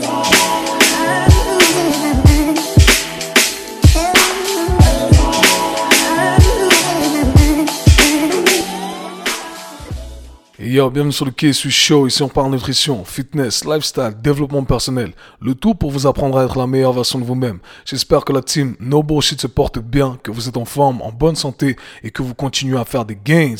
today. Bienvenue sur le KSU Show. Ici, on parle nutrition, fitness, lifestyle, développement personnel. Le tout pour vous apprendre à être la meilleure version de vous-même. J'espère que la team No Bullshit se porte bien, que vous êtes en forme, en bonne santé et que vous continuez à faire des gains.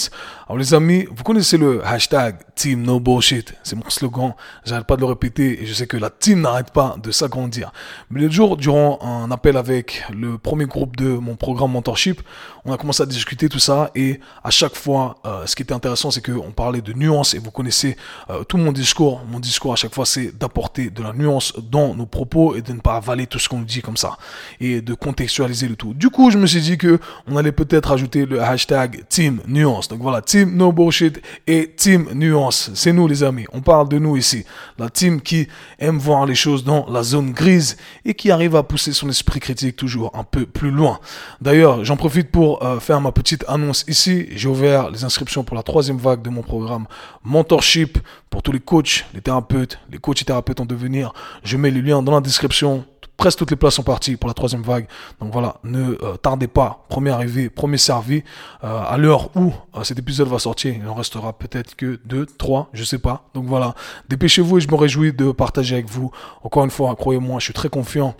Alors, les amis, vous connaissez le hashtag Team No Bullshit. C'est mon slogan. J'arrête pas de le répéter et je sais que la team n'arrête pas de s'agrandir. Mais le jour, durant un appel avec le premier groupe de mon programme Mentorship, on a commencé à discuter tout ça et à chaque fois, euh, ce qui était intéressant, c'est qu'on parlait de et vous connaissez euh, tout mon discours. Mon discours à chaque fois, c'est d'apporter de la nuance dans nos propos et de ne pas avaler tout ce qu'on dit comme ça et de contextualiser le tout. Du coup, je me suis dit que on allait peut-être ajouter le hashtag Team Nuance. Donc voilà, Team No Bullshit et Team Nuance. C'est nous les amis. On parle de nous ici. La team qui aime voir les choses dans la zone grise et qui arrive à pousser son esprit critique toujours un peu plus loin. D'ailleurs, j'en profite pour euh, faire ma petite annonce ici. J'ai ouvert les inscriptions pour la troisième vague de mon programme mentorship pour tous les coachs, les thérapeutes, les coachs et thérapeutes en devenir. Je mets les liens dans la description. Presque toutes les places sont parties pour la troisième vague. Donc voilà, ne euh, tardez pas. Premier arrivé, premier servi. Euh, à l'heure où euh, cet épisode va sortir, il en restera peut-être que deux, trois, je sais pas. Donc voilà, dépêchez-vous et je me réjouis de partager avec vous. Encore une fois, croyez-moi, je suis très confiant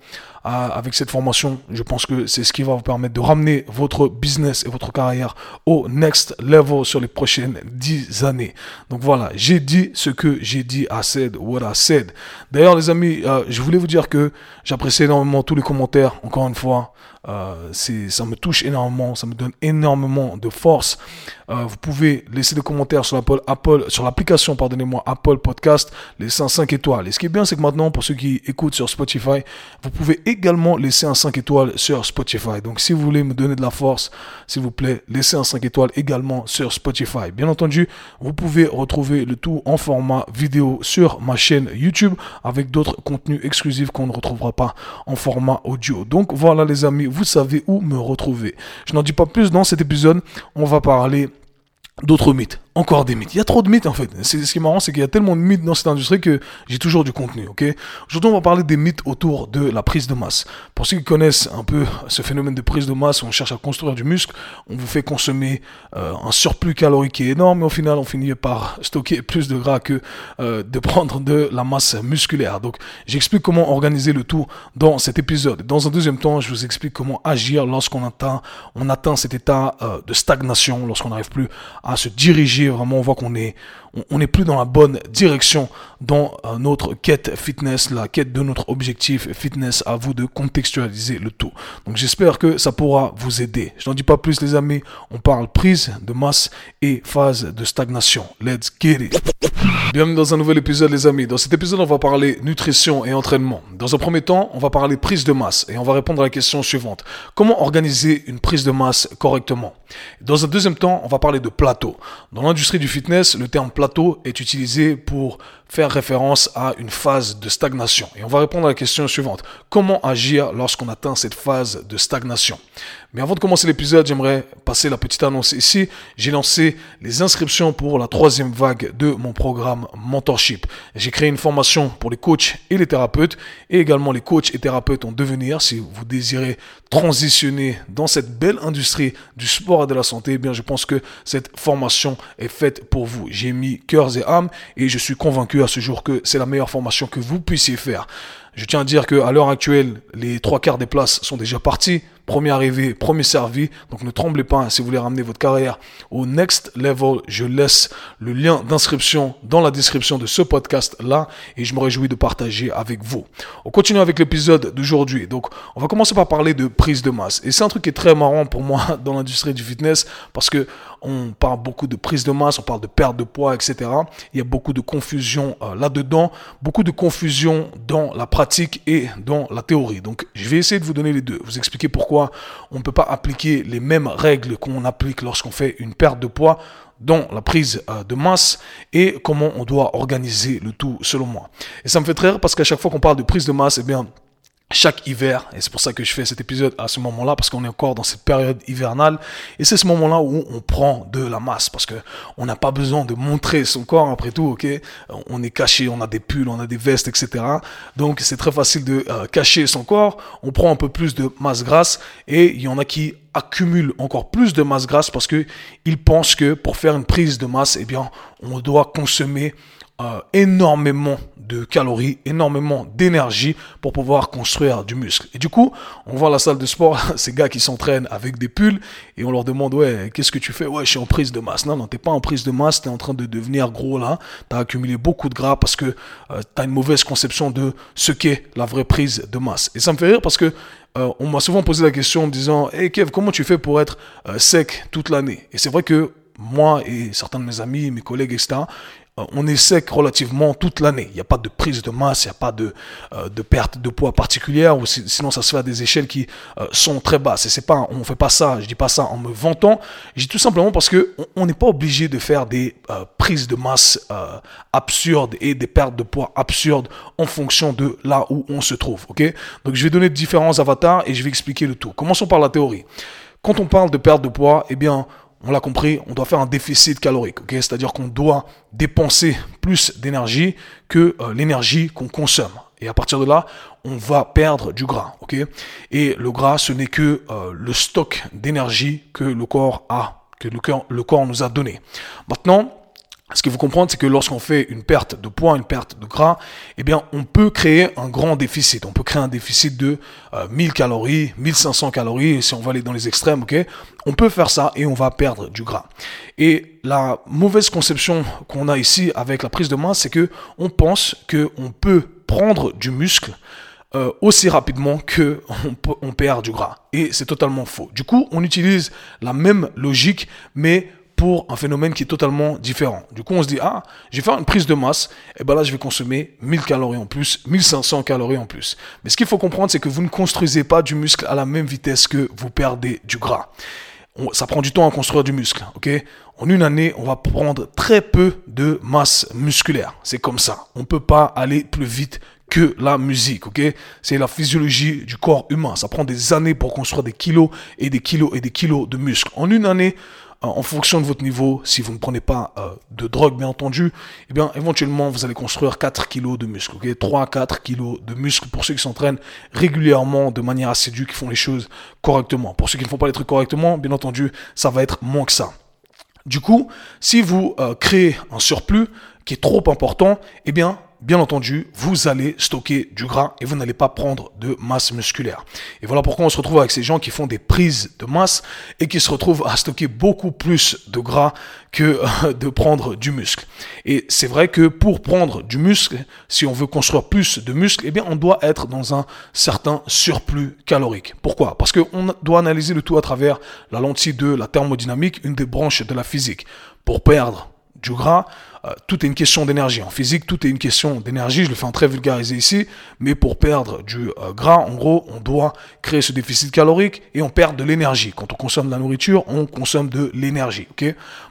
avec cette formation. Je pense que c'est ce qui va vous permettre de ramener votre business et votre carrière au next level sur les prochaines dix années. Donc voilà, j'ai dit ce que j'ai dit, I said what I said. D'ailleurs, les amis, euh, je voulais vous dire que j'apprécie énormément tous les commentaires, encore une fois. Euh, ça me touche énormément, ça me donne énormément de force. Euh, vous pouvez laisser des commentaires sur Apple, Apple sur l'application, pardonnez-moi, Apple Podcast, laisser un 5 étoiles. Et ce qui est bien, c'est que maintenant, pour ceux qui écoutent sur Spotify, vous pouvez également laisser un 5 étoiles sur Spotify. Donc, si vous voulez me donner de la force, s'il vous plaît, laissez un 5 étoiles également sur Spotify. Bien entendu, vous pouvez retrouver le tout en format vidéo sur ma chaîne YouTube avec d'autres contenus exclusifs qu'on ne retrouvera pas en format audio. Donc, voilà les amis, vous savez où me retrouver. Je n'en dis pas plus dans cet épisode. On va parler d'autres mythes encore des mythes. Il y a trop de mythes en fait. C'est ce qui est marrant, c'est qu'il y a tellement de mythes dans cette industrie que j'ai toujours du contenu. Ok? Aujourd'hui, on va parler des mythes autour de la prise de masse. Pour ceux qui connaissent un peu ce phénomène de prise de masse, on cherche à construire du muscle, on vous fait consommer euh, un surplus calorique qui est énorme, mais au final, on finit par stocker plus de gras que euh, de prendre de la masse musculaire. Donc, j'explique comment organiser le tout dans cet épisode. Dans un deuxième temps, je vous explique comment agir lorsqu'on atteint, on cet état euh, de stagnation, lorsqu'on n'arrive plus à se diriger vraiment, on voit qu'on est, on n'est plus dans la bonne direction dans euh, notre quête fitness, la quête de notre objectif fitness. À vous de contextualiser le tout. Donc j'espère que ça pourra vous aider. Je n'en dis pas plus les amis. On parle prise de masse et phase de stagnation. Let's get it. Bienvenue dans un nouvel épisode les amis. Dans cet épisode on va parler nutrition et entraînement. Dans un premier temps on va parler prise de masse et on va répondre à la question suivante. Comment organiser une prise de masse correctement? Dans un deuxième temps on va parler de plateau. Dans l'industrie du fitness le terme plateau est utilisé pour faire référence à une phase de stagnation. Et on va répondre à la question suivante. Comment agir lorsqu'on atteint cette phase de stagnation? Mais avant de commencer l'épisode, j'aimerais passer la petite annonce ici. J'ai lancé les inscriptions pour la troisième vague de mon programme Mentorship. J'ai créé une formation pour les coachs et les thérapeutes et également les coachs et thérapeutes en devenir. Si vous désirez transitionner dans cette belle industrie du sport et de la santé, eh bien je pense que cette formation est faite pour vous. J'ai mis cœurs et âmes et je suis convaincu à ce jour que c'est la meilleure formation que vous puissiez faire. Je tiens à dire qu'à l'heure actuelle, les trois quarts des places sont déjà parties. Premier arrivé, premier servi. Donc ne tremblez pas si vous voulez ramener votre carrière au next level. Je laisse le lien d'inscription dans la description de ce podcast-là et je me réjouis de partager avec vous. On continue avec l'épisode d'aujourd'hui. Donc on va commencer par parler de prise de masse. Et c'est un truc qui est très marrant pour moi dans l'industrie du fitness parce que on parle beaucoup de prise de masse, on parle de perte de poids, etc. Il y a beaucoup de confusion euh, là-dedans, beaucoup de confusion dans la pratique et dans la théorie. Donc je vais essayer de vous donner les deux, vous expliquer pourquoi on ne peut pas appliquer les mêmes règles qu'on applique lorsqu'on fait une perte de poids dans la prise euh, de masse et comment on doit organiser le tout selon moi. Et ça me fait très rire parce qu'à chaque fois qu'on parle de prise de masse, eh bien, chaque hiver, et c'est pour ça que je fais cet épisode à ce moment-là, parce qu'on est encore dans cette période hivernale, et c'est ce moment-là où on prend de la masse, parce que on n'a pas besoin de montrer son corps, après tout, ok? On est caché, on a des pulls, on a des vestes, etc. Donc c'est très facile de euh, cacher son corps, on prend un peu plus de masse grasse, et il y en a qui accumulent encore plus de masse grasse parce que ils pensent que pour faire une prise de masse, eh bien, on doit consommer euh, énormément de calories, énormément d'énergie pour pouvoir construire du muscle. Et du coup, on voit la salle de sport, ces gars qui s'entraînent avec des pulls et on leur demande ouais, qu'est-ce que tu fais? Ouais, je suis en prise de masse. Non, non, t'es pas en prise de masse, t'es en train de devenir gros là. T'as accumulé beaucoup de gras parce que euh, t'as une mauvaise conception de ce qu'est la vraie prise de masse. Et ça me fait rire parce que euh, on m'a souvent posé la question en disant Hey Kev, comment tu fais pour être sec toute l'année Et c'est vrai que moi et certains de mes amis, mes collègues, etc., euh, on est sec relativement toute l'année. Il n'y a pas de prise de masse, il n'y a pas de, euh, de perte de poids particulière, ou sinon ça se fait à des échelles qui euh, sont très basses. Et c'est pas, on fait pas ça, je dis pas ça en me vantant, je dis tout simplement parce que on n'est pas obligé de faire des prises de masse absurdes et des pertes de poids absurdes en fonction de là où on se trouve. Ok? Donc je vais donner différents avatars et je vais expliquer le tout. Commençons par la théorie. Quand on parle de perte de poids, eh bien, on l'a compris, on doit faire un déficit calorique. ok? C'est-à-dire qu'on doit dépenser plus d'énergie que euh, l'énergie qu'on consomme. Et à partir de là, on va perdre du gras. ok? Et le gras, ce n'est que euh, le stock d'énergie que le corps a, que le corps, le corps nous a donné. Maintenant, ce qu'il faut comprendre, c'est que lorsqu'on fait une perte de poids, une perte de gras, eh bien, on peut créer un grand déficit. On peut créer un déficit de 1000 euh, calories, 1500 calories, si on va aller dans les extrêmes, ok? On peut faire ça et on va perdre du gras. Et la mauvaise conception qu'on a ici avec la prise de masse, c'est que on pense que on peut prendre du muscle euh, aussi rapidement que on, on perd du gras. Et c'est totalement faux. Du coup, on utilise la même logique, mais pour un phénomène qui est totalement différent. Du coup, on se dit, ah, je vais faire une prise de masse, et ben là, je vais consommer 1000 calories en plus, 1500 calories en plus. Mais ce qu'il faut comprendre, c'est que vous ne construisez pas du muscle à la même vitesse que vous perdez du gras. ça prend du temps à construire du muscle, ok? En une année, on va prendre très peu de masse musculaire. C'est comme ça. On peut pas aller plus vite que la musique, ok? C'est la physiologie du corps humain. Ça prend des années pour construire des kilos et des kilos et des kilos de muscles. En une année, en fonction de votre niveau, si vous ne prenez pas euh, de drogue, bien entendu, eh bien, éventuellement, vous allez construire 4 kilos de muscles, ok? 3 4 kilos de muscles pour ceux qui s'entraînent régulièrement, de manière assidue, qui font les choses correctement. Pour ceux qui ne font pas les trucs correctement, bien entendu, ça va être moins que ça. Du coup, si vous euh, créez un surplus qui est trop important, eh bien, bien entendu, vous allez stocker du gras et vous n'allez pas prendre de masse musculaire. Et voilà pourquoi on se retrouve avec ces gens qui font des prises de masse et qui se retrouvent à stocker beaucoup plus de gras que euh, de prendre du muscle. Et c'est vrai que pour prendre du muscle, si on veut construire plus de muscle, eh bien, on doit être dans un certain surplus calorique. Pourquoi? Parce qu'on doit analyser le tout à travers la lentille de la thermodynamique, une des branches de la physique. Pour perdre du gras, euh, tout est une question d'énergie. En physique, tout est une question d'énergie. Je le fais en très vulgarisé ici. Mais pour perdre du euh, gras, en gros, on doit créer ce déficit calorique et on perd de l'énergie. Quand on consomme de la nourriture, on consomme de l'énergie.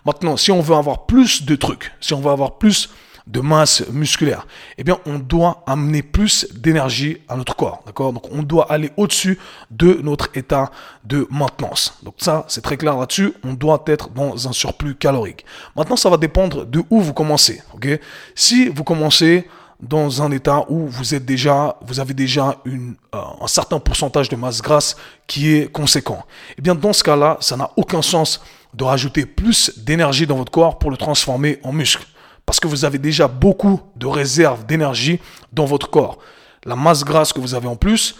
Maintenant, si on veut avoir plus de trucs, si on veut avoir plus de masse musculaire, eh bien, on doit amener plus d'énergie à notre corps, d'accord? Donc, on doit aller au-dessus de notre état de maintenance. Donc, ça, c'est très clair là-dessus. On doit être dans un surplus calorique. Maintenant, ça va dépendre de où vous commencez, ok? Si vous commencez dans un état où vous êtes déjà, vous avez déjà euh, un certain pourcentage de masse grasse qui est conséquent. Eh bien, dans ce cas-là, ça n'a aucun sens de rajouter plus d'énergie dans votre corps pour le transformer en muscle. Parce que vous avez déjà beaucoup de réserves d'énergie dans votre corps. La masse grasse que vous avez en plus,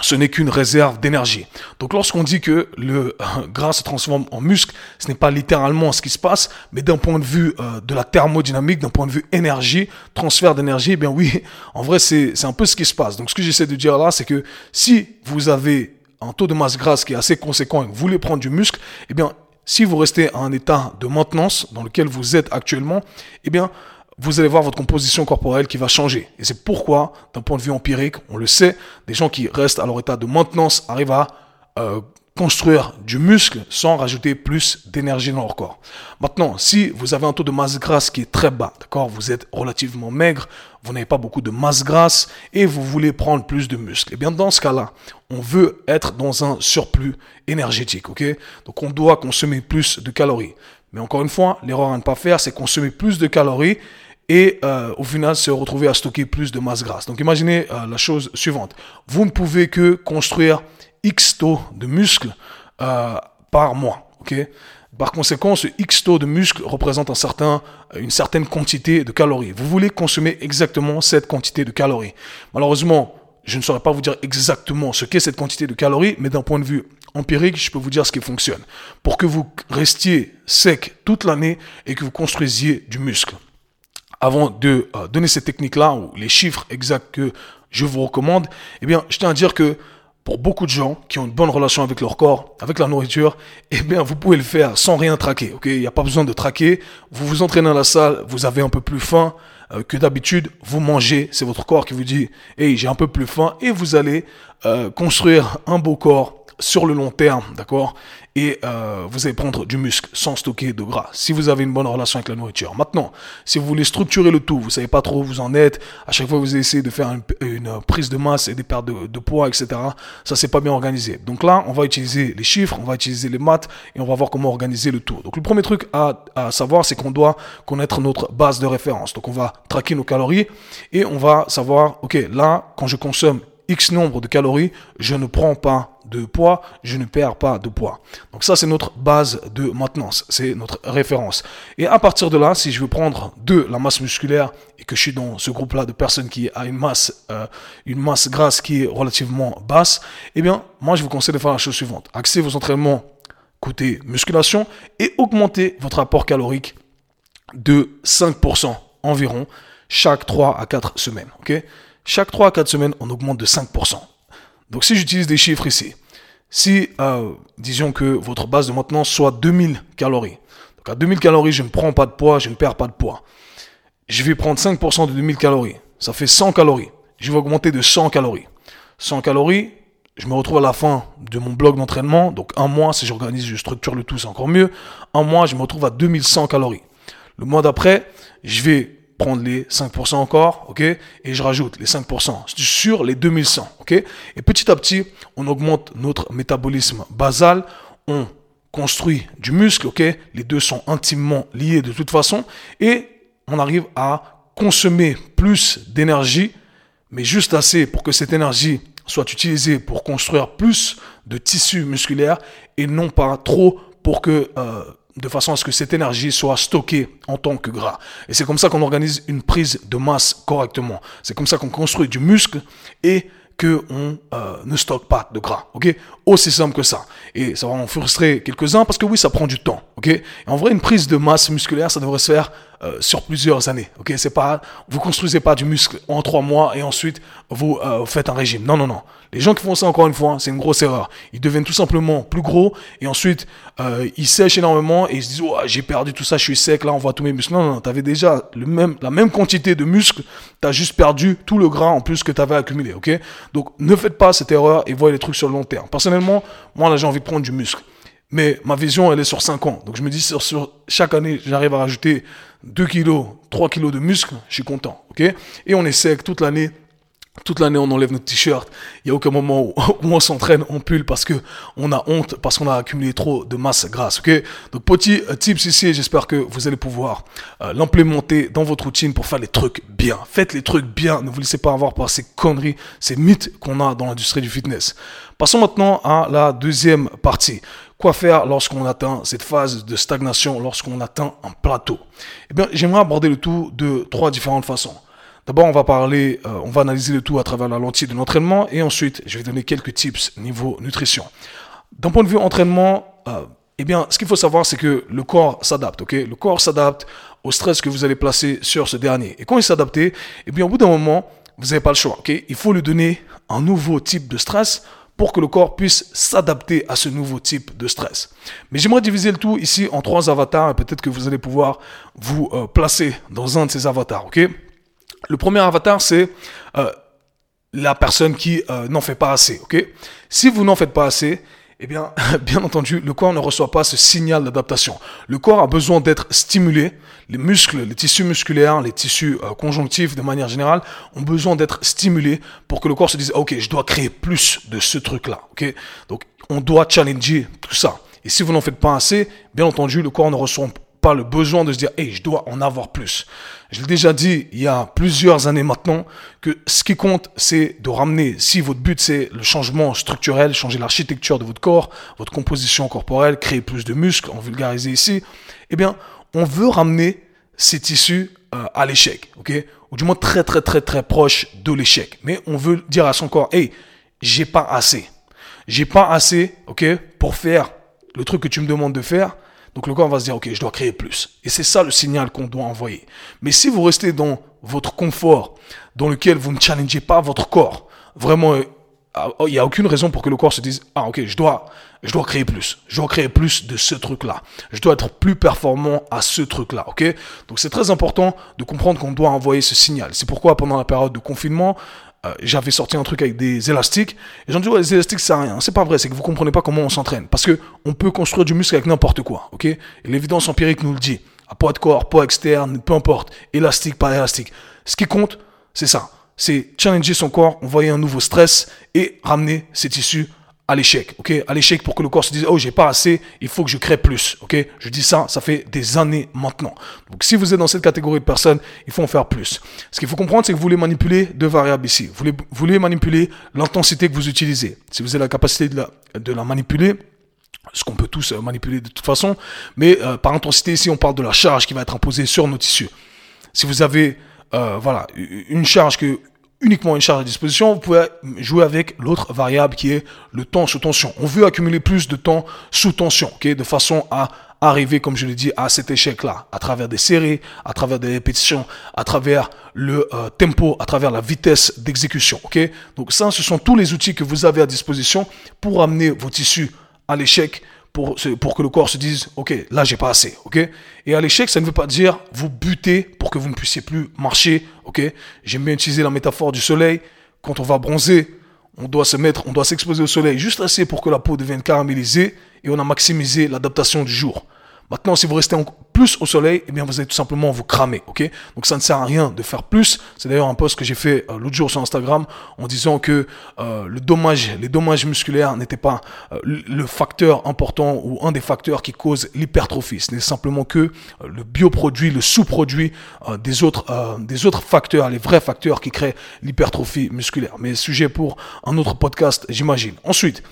ce n'est qu'une réserve d'énergie. Donc lorsqu'on dit que le euh, gras se transforme en muscle, ce n'est pas littéralement ce qui se passe, mais d'un point de vue euh, de la thermodynamique, d'un point de vue énergie, transfert d'énergie, eh bien oui, en vrai c'est un peu ce qui se passe. Donc ce que j'essaie de dire là, c'est que si vous avez un taux de masse grasse qui est assez conséquent et que vous voulez prendre du muscle, eh bien si vous restez à un état de maintenance dans lequel vous êtes actuellement, eh bien, vous allez voir votre composition corporelle qui va changer. Et c'est pourquoi, d'un point de vue empirique, on le sait, des gens qui restent à leur état de maintenance arrivent à euh, construire du muscle sans rajouter plus d'énergie dans leur corps. Maintenant, si vous avez un taux de masse grasse qui est très bas, d'accord, vous êtes relativement maigre, vous n'avez pas beaucoup de masse grasse et vous voulez prendre plus de muscle, et eh bien dans ce cas-là, on veut être dans un surplus énergétique, ok? Donc on doit consommer plus de calories. Mais encore une fois, l'erreur à ne pas faire, c'est consommer plus de calories et euh, au final se retrouver à stocker plus de masse grasse. Donc imaginez euh, la chose suivante. Vous ne pouvez que construire X taux de muscles euh, par mois. ok? Par conséquent, ce X taux de muscle représente un certain, une certaine quantité de calories. Vous voulez consommer exactement cette quantité de calories. Malheureusement, je ne saurais pas vous dire exactement ce qu'est cette quantité de calories, mais d'un point de vue empirique, je peux vous dire ce qui fonctionne. Pour que vous restiez sec toute l'année et que vous construisiez du muscle. Avant de euh, donner ces techniques-là, ou les chiffres exacts que je vous recommande, eh bien, je tiens à dire que pour beaucoup de gens qui ont une bonne relation avec leur corps, avec la nourriture, eh bien, vous pouvez le faire sans rien traquer, ok? Il n'y a pas besoin de traquer. Vous vous entraînez à la salle, vous avez un peu plus faim euh, que d'habitude, vous mangez, c'est votre corps qui vous dit, hey, j'ai un peu plus faim, et vous allez euh, construire un beau corps sur le long terme, d'accord? Et euh, vous allez prendre du muscle sans stocker de gras, si vous avez une bonne relation avec la nourriture. Maintenant, si vous voulez structurer le tout, vous savez pas trop où vous en êtes, à chaque fois vous essayez de faire une, prise de masse et des pertes de, poids, etc., ça c'est pas bien organisé. Donc là, on va utiliser les chiffres, on va utiliser les maths, et on va voir comment organiser le tout. Donc le premier truc à, à savoir, c'est qu'on doit connaître notre base de référence. Donc on va traquer nos calories, et on va savoir, ok, là, quand je consomme X nombre de calories, je ne prends pas de poids, je ne perds pas de poids. Donc ça, c'est notre base de maintenance, c'est notre référence. Et à partir de là, si je veux prendre de la masse musculaire et que je suis dans ce groupe-là de personnes qui a une masse, euh, une masse grasse qui est relativement basse, eh bien, moi, je vous conseille de faire la chose suivante. Axez vos entraînements côté musculation et augmentez votre apport calorique de 5% environ chaque 3 à 4 semaines. ok? Chaque 3 à 4 semaines, on augmente de 5%. Donc si j'utilise des chiffres ici, si, euh, disons que votre base de maintenance soit 2000 calories, donc à 2000 calories, je ne prends pas de poids, je ne perds pas de poids. Je vais prendre 5% de 2000 calories, ça fait 100 calories. Je vais augmenter de 100 calories. 100 calories, je me retrouve à la fin de mon bloc d'entraînement, donc un mois, si j'organise, je structure le tout, c'est encore mieux. Un mois, je me retrouve à 2100 calories. Le mois d'après, je vais prendre les 5% encore, ok, et je rajoute les 5% sur les 2100, ok? Et petit à petit, on augmente notre métabolisme basal, on construit du muscle, ok? Les deux sont intimement liés de toute façon, et on arrive à consommer plus d'énergie, mais juste assez pour que cette énergie soit utilisée pour construire plus de tissu musculaire et non pas trop pour que euh, de façon à ce que cette énergie soit stockée en tant que gras. Et c'est comme ça qu'on organise une prise de masse correctement. C'est comme ça qu'on construit du muscle et que on euh, ne stocke pas de gras. Ok? Aussi simple que ça. Et ça va en frustrer quelques-uns parce que oui, ça prend du temps. Ok? En vrai, une prise de masse musculaire, ça devrait se faire euh, sur plusieurs années. Ok? C'est pas, vous construisez pas du muscle en trois mois et ensuite vous euh, faites un régime. Non, non, non. Les gens qui font ça, encore une fois, c'est une grosse erreur. Ils deviennent tout simplement plus gros et ensuite, euh, ils sèchent énormément et ils se disent, oh, j'ai perdu tout ça, je suis sec, là, on voit tous mes muscles. Non, non, non, t'avais déjà le même, la même quantité de muscles, t'as juste perdu tout le gras en plus que t'avais accumulé, ok? Donc, ne faites pas cette erreur et voyez les trucs sur le long terme. Personnellement, moi, là, j'ai envie de prendre du muscle. Mais ma vision, elle est sur 5 ans. Donc je me dis, chaque année, j'arrive à rajouter 2 kilos, 3 kilos de muscle, je suis content. ok? Et on est sec toute l'année toute l'année, on enlève notre t-shirt. Il n'y a aucun moment où, on s'entraîne en pull parce que on a honte, parce qu'on a accumulé trop de masse grasse. Ok? Donc petit euh, tips ici, j'espère que vous allez pouvoir euh, l'implémenter dans votre routine pour faire les trucs bien. Faites les trucs bien. Ne vous laissez pas avoir par ces conneries, ces mythes qu'on a dans l'industrie du fitness. Passons maintenant à la deuxième partie. Quoi faire lorsqu'on atteint cette phase de stagnation, lorsqu'on atteint un plateau? Eh bien, j'aimerais aborder le tout de trois différentes façons. D'abord, on va parler, euh, on va analyser le tout à travers la lentille de l'entraînement et ensuite, je vais donner quelques tips niveau nutrition. D'un point de vue entraînement, euh, eh bien, ce qu'il faut savoir, c'est que le corps s'adapte, ok? Le corps s'adapte au stress que vous allez placer sur ce dernier. Et quand il s'adapte, eh bien, au bout d'un moment, vous n'avez pas le choix, ok? Il faut lui donner un nouveau type de stress pour que le corps puisse s'adapter à ce nouveau type de stress. Mais j'aimerais diviser le tout ici en trois avatars et peut-être que vous allez pouvoir vous euh, placer dans un de ces avatars, ok? Le premier avatar, c'est euh, la personne qui euh, n'en fait pas assez. Ok? Si vous n'en faites pas assez, eh bien, bien entendu, le corps ne reçoit pas ce signal d'adaptation. Le corps a besoin d'être stimulé. Les muscles, les tissus musculaires, les tissus euh, conjonctifs de manière générale ont besoin d'être stimulés pour que le corps se dise, ok, je dois créer plus de ce truc-là. Ok, donc on doit challenger tout ça. Et si vous n'en faites pas assez, bien entendu, le corps ne reçoit pas le besoin de se dire, hey, je dois en avoir plus. Je l'ai déjà dit il y a plusieurs années maintenant que ce qui compte, c'est de ramener, si votre but c'est le changement structurel, changer l'architecture de votre corps, votre composition corporelle, créer plus de muscles, en vulgariser ici, eh bien, on veut ramener ces tissus euh, à l'échec, ok? Ou du moins très très très très proche de l'échec. Mais on veut dire à son corps, hey, j'ai pas assez. J'ai pas assez, ok, pour faire le truc que tu me demandes de faire. Donc le corps va se dire, ok, je dois créer plus. Et c'est ça le signal qu'on doit envoyer. Mais si vous restez dans votre confort, dans lequel vous ne challengez pas votre corps, vraiment, euh, ah, oh, il n'y a aucune raison pour que le corps se dise, ah ok, je dois, je dois créer plus. Je dois créer plus de ce truc-là. Je dois être plus performant à ce truc-là, ok? Donc c'est très important de comprendre qu'on doit envoyer ce signal. C'est pourquoi pendant la période de confinement, euh, j'avais sorti un truc avec des élastiques. Et j'en dis, ouais, les élastiques, ça rien. C'est pas vrai, c'est que vous comprenez pas comment on s'entraîne. Parce que on peut construire du muscle avec n'importe quoi, ok? L'évidence empirique nous le dit. À poids de corps, poids externe, peu importe. Élastique, pas élastique. Ce qui compte, c'est ça. C'est challenger son corps, envoyer un nouveau stress et ramener ses tissus à l'échec, ok? À l'échec pour que le corps se dise, oh, j'ai pas assez, il faut que je crée plus, ok? Je dis ça, ça fait des années maintenant. Donc, si vous êtes dans cette catégorie de personnes, il faut en faire plus. Ce qu'il faut comprendre, c'est que vous voulez manipuler deux variables ici. Vous voulez, manipuler l'intensité que vous utilisez. Si vous avez la capacité de la, de la manipuler, ce qu'on peut tous euh, manipuler de toute façon, mais euh, par intensité ici, on parle de la charge qui va être imposée sur nos tissus. Si vous avez euh, voilà, une charge que uniquement une charge à disposition, vous pouvez jouer avec l'autre variable qui est le temps sous tension. On veut accumuler plus de temps sous tension, ok, de façon à arriver, comme je l'ai dit, à cet échec-là, à travers des séries, à travers des répétitions, à travers le euh, tempo, à travers la vitesse d'exécution, ok. Donc ça, ce sont tous les outils que vous avez à disposition pour amener vos tissus à l'échec pour, pour que le corps se dise, ok, là j'ai pas assez, ok. Et à l'échec, ça ne veut pas dire vous buter pour que vous ne puissiez plus marcher, ok? J'aime bien utiliser la métaphore du soleil. Quand on va bronzer, on doit se mettre, on doit s'exposer au soleil juste assez pour que la peau devienne caramélisée et on a maximisé l'adaptation du jour. Maintenant, si vous restez plus au soleil, eh bien, vous allez tout simplement vous cramer, ok? Donc, ça ne sert à rien de faire plus. C'est d'ailleurs un post que j'ai fait euh, l'autre jour sur Instagram en disant que euh, le dommage, les dommages musculaires n'étaient pas euh, le facteur important ou un des facteurs qui cause l'hypertrophie. Ce n'est simplement que le bioproduit, le sous-produit des autres, des autres facteurs, les vrais facteurs qui créent l'hypertrophie musculaire. Mais sujet pour un autre podcast, j'imagine. Ensuite,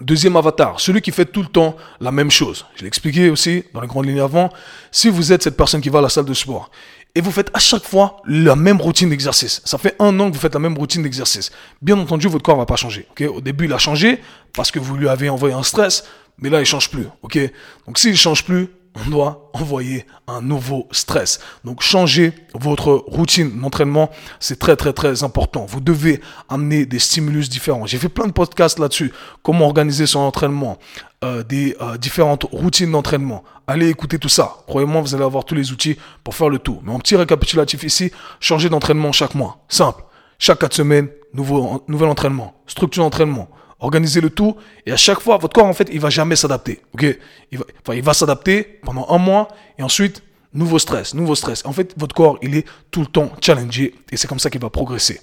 Deuxième avatar, celui qui fait tout le temps la même chose. Je l'ai expliqué aussi dans les grandes lignes avant. Si vous êtes cette personne qui va à la salle de sport et vous faites à chaque fois la même routine d'exercice, ça fait un an que vous faites la même routine d'exercice. Bien entendu, votre corps va pas changer. Au début, il a changé parce que vous lui avez envoyé un stress, mais là, il change plus. Donc, s'il change plus, on doit envoyer un nouveau stress. Donc changer votre routine d'entraînement, c'est très très très important. Vous devez amener des stimulus différents. J'ai fait plein de podcasts là-dessus. Comment organiser son entraînement, euh, des euh, différentes routines d'entraînement. Allez écouter tout ça. Croyez-moi, vous allez avoir tous les outils pour faire le tout. Mais en petit récapitulatif ici, changer d'entraînement chaque mois. Simple. Chaque quatre semaines, nouveau, nouvel entraînement. Structure d'entraînement organisez le tout et à chaque fois votre corps en fait il va jamais s'adapter ok? Il va il va s'adapter pendant un mois et ensuite nouveau stress nouveau stress. En fait votre corps il est tout le temps challengé et c'est comme ça qu'il va progresser.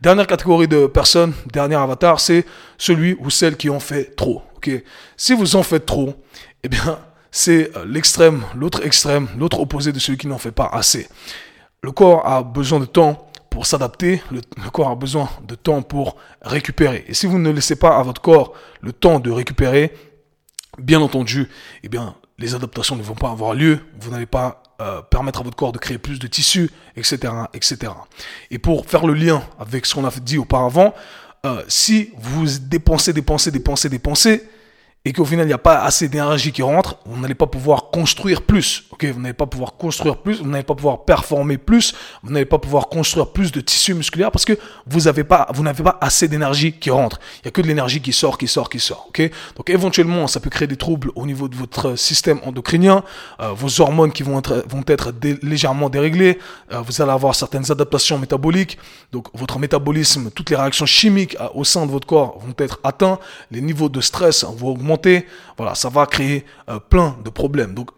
Dernière catégorie de personnes dernier avatar c'est celui ou celle qui en fait trop ok? Si vous en faites trop eh bien c'est euh, l'extrême l'autre extrême l'autre opposé de celui qui n'en fait pas assez. Le corps a besoin de temps s'adapter, le, corps a besoin de temps pour récupérer. Et si vous ne laissez pas à votre corps le temps de récupérer, bien entendu, eh bien, les adaptations ne vont pas avoir lieu, vous n'allez pas euh, permettre à votre corps de créer plus de tissus, etc., etc. Et pour faire le lien avec ce qu'on a dit auparavant, euh, si vous dépensez, dépensez, dépensez, dépensez, et qu'au final il n'y a pas assez d'énergie qui rentre, vous n'allez pas pouvoir construire plus. Vous n'allez pas pouvoir construire plus, vous n'allez pas pouvoir performer plus, vous n'allez pas pouvoir construire plus de tissu musculaire parce que vous n'avez pas, pas assez d'énergie qui rentre. Il y a que de l'énergie qui sort, qui sort, qui sort. Donc éventuellement, ça peut créer des troubles au niveau de votre système endocrinien, euh, vos hormones qui vont être, vont être légèrement déréglées, euh, vous allez avoir certaines adaptations métaboliques, donc votre métabolisme, toutes les réactions chimiques euh, au sein de votre corps vont être atteints, les niveaux de stress vont augmenter. Voilà, ça va créer plein de problèmes. Donc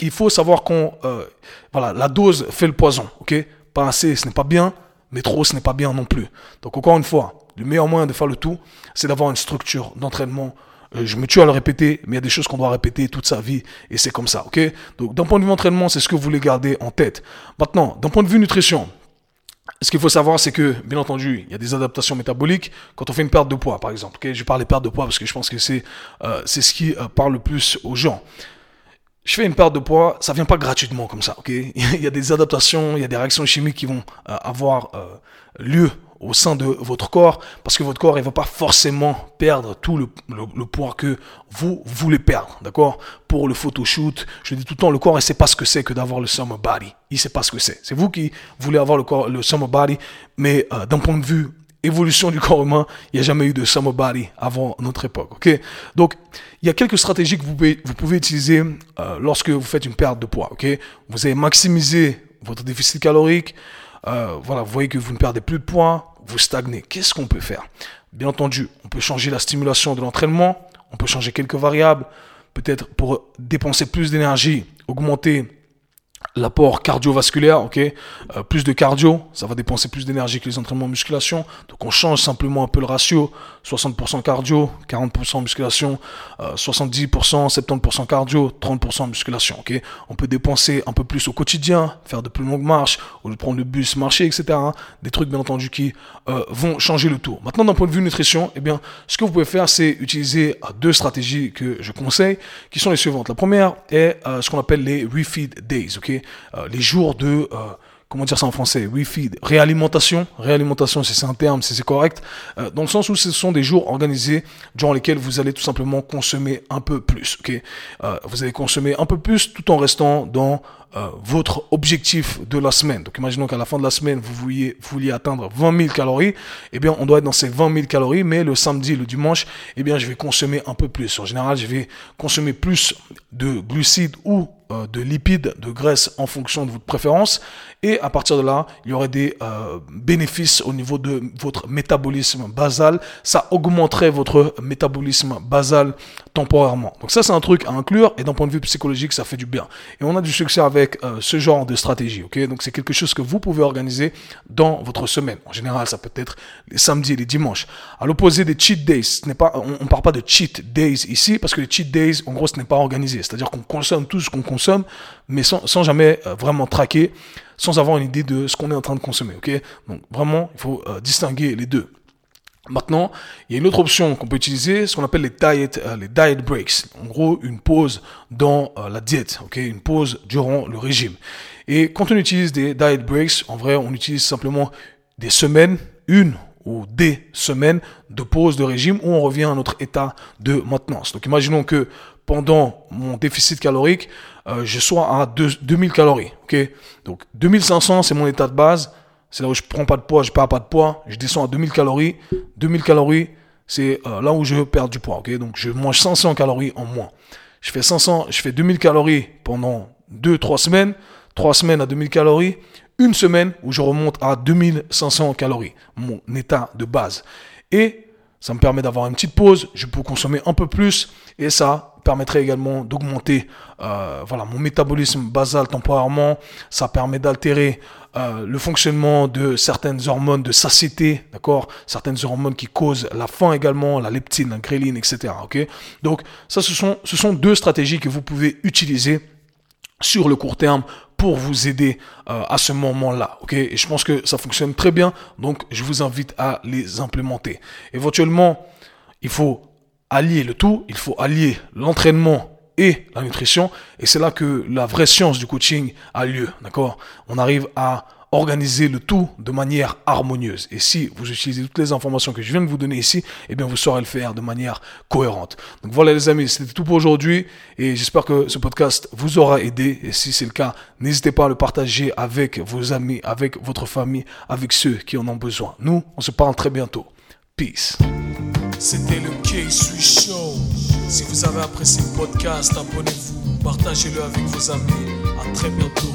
il faut savoir qu'on, euh, voilà, la dose fait le poison, ok? Pas assez, ce n'est pas bien, mais trop, ce n'est pas bien non plus. Donc encore une fois, le meilleur moyen de faire le tout, c'est d'avoir une structure d'entraînement. Euh, je me tue à le répéter, mais il y a des choses qu'on doit répéter toute sa vie, et c'est comme ça, ok? Donc d'un point de vue entraînement, c'est ce que vous voulez garder en tête. Maintenant, d'un point de vue nutrition, ce qu'il faut savoir, c'est que, bien entendu, il y a des adaptations métaboliques quand on fait une perte de poids, par exemple. ok je parle des pertes de poids parce que je pense que c'est euh, c'est ce qui parle le plus aux gens je fais une perte de poids, ça vient pas gratuitement comme ça, ok? Il y a des adaptations, il y a des réactions chimiques qui vont euh, avoir euh, lieu au sein de votre corps, parce que votre corps, il va pas forcément perdre tout le, le, poids que vous voulez perdre, d'accord? Pour le photoshoot, je dis tout le temps, le corps, il sait pas ce que c'est que d'avoir le summer body. Il sait pas ce que c'est. C'est vous qui voulez avoir le corps, le summer body, mais euh, d'un point de vue évolution du corps humain, il n'y a jamais eu de summer body avant notre époque. Ok, donc il y a quelques stratégies que vous pouvez, vous pouvez utiliser euh, lorsque vous faites une perte de poids. Ok, vous avez maximisé votre déficit calorique. Euh, voilà, vous voyez que vous ne perdez plus de poids, vous stagnez. Qu'est-ce qu'on peut faire? Bien entendu, on peut changer la stimulation de l'entraînement, on peut changer quelques variables, peut-être pour dépenser plus d'énergie, augmenter l'apport cardiovasculaire, ok, euh, plus de cardio, ça va dépenser plus d'énergie que les entraînements de musculation. Donc on change simplement un peu le ratio, 60% cardio, 40% musculation, 70%, euh, 70% cardio, 30% musculation. On peut dépenser un peu plus au quotidien, faire de plus longues marches, ou de prendre le bus, marcher, etc. Des trucs bien entendu qui euh, vont changer le tour. Maintenant d'un point de vue nutrition, eh bien, ce que vous pouvez faire, c'est utiliser deux stratégies que je conseille, qui sont les suivantes. La première est ce qu'on appelle les refeed days. Euh, les jours de euh, comment dire ça en français, refeed, réalimentation, réalimentation c'est un terme, c'est correct, euh, dans le sens où ce sont des jours organisés durant lesquels vous allez tout simplement consommer un peu plus, ok? Vous allez consommer un peu plus tout en restant dans votre objectif de la semaine. Donc imaginons qu'à la fin de la semaine, vous vouliez, vous vouliez atteindre 20 000 calories, eh bien on doit être dans ces 20 000 calories, mais le samedi, le dimanche, eh bien je vais consommer un peu plus. En général, je vais consommer plus de glucides ou euh, de lipides, de graisse en fonction de votre préférence. Et à partir de là, il y aurait des euh, bénéfices au niveau de votre métabolisme basal. Ça augmenterait votre métabolisme basal temporairement. Donc ça, c'est un truc à inclure. Et d'un point de vue psychologique, ça fait du bien. Et on a du succès avec euh, ce genre de stratégie. Ok, donc c'est quelque chose que vous pouvez organiser dans votre semaine. En général, ça peut être les samedis et les dimanches. À l'opposé des cheat days, ce pas, on, ne parle pas de cheat days ici parce que les cheat days, en gros, ce n'est pas organisé. C'est-à-dire qu'on consomme tout ce qu'on consomme, mais sans, sans jamais euh, vraiment traquer, sans avoir une idée de ce qu'on est en train de consommer. Ok? Donc vraiment, il faut euh, distinguer les deux. Maintenant, il y a une autre option qu'on peut utiliser, ce qu'on appelle les diet, euh, les diet breaks. En gros, une pause dans la diète, ok, une pause durant le régime. Et quand on utilise des diet breaks, en vrai, on utilise simplement des semaines, une ou des semaines de pause de régime où on revient à notre état de maintenance. Donc, imaginons que pendant mon déficit calorique, euh, je sois à 2000 calories. ok? Donc 2500, c'est mon état de base. C'est là où je prends pas de poids, je perds pas de poids. Je descends à 2000 calories. 2000 calories, c'est euh, là où je perds du poids. ok? Donc je mange 500 calories en moins. Je fais 500, je fais 2000 calories pendant 2-3 semaines. 3 semaines à 2000 calories. Une semaine où je remonte à 2500 calories. Mon état de base. Et ça me permet d'avoir une petite pause, je peux consommer un peu plus et ça permettrait également d'augmenter euh, voilà, mon métabolisme basal temporairement. Ça permet d'altérer euh, le fonctionnement de certaines hormones de satiété, d'accord? Certaines hormones qui causent la faim également, la leptine, la gréline, etc. Donc ça, ce sont, ce sont deux stratégies que vous pouvez utiliser sur le court terme pour vous aider euh, à ce moment-là. Ok, et je pense que ça fonctionne très bien, donc je vous invite à les implémenter. Éventuellement, il faut allier le tout, il faut allier l'entraînement et la nutrition, et c'est là que la vraie science du coaching a lieu. D'accord? On arrive à organiser le tout de manière harmonieuse. Et si vous utilisez toutes les informations que je viens de vous donner ici, eh bien, vous saurez le faire de manière cohérente. Donc voilà, les amis, c'était tout pour aujourd'hui. Et j'espère que ce podcast vous aura aidé. Et si c'est le cas, n'hésitez pas à le partager avec vos amis, avec votre famille, avec ceux qui en ont besoin. Nous, on se parle très bientôt. Peace. C'était le K-Sui Show. Si vous avez apprécié le podcast, abonnez-vous, partagez-le avec vos amis. Très bientôt.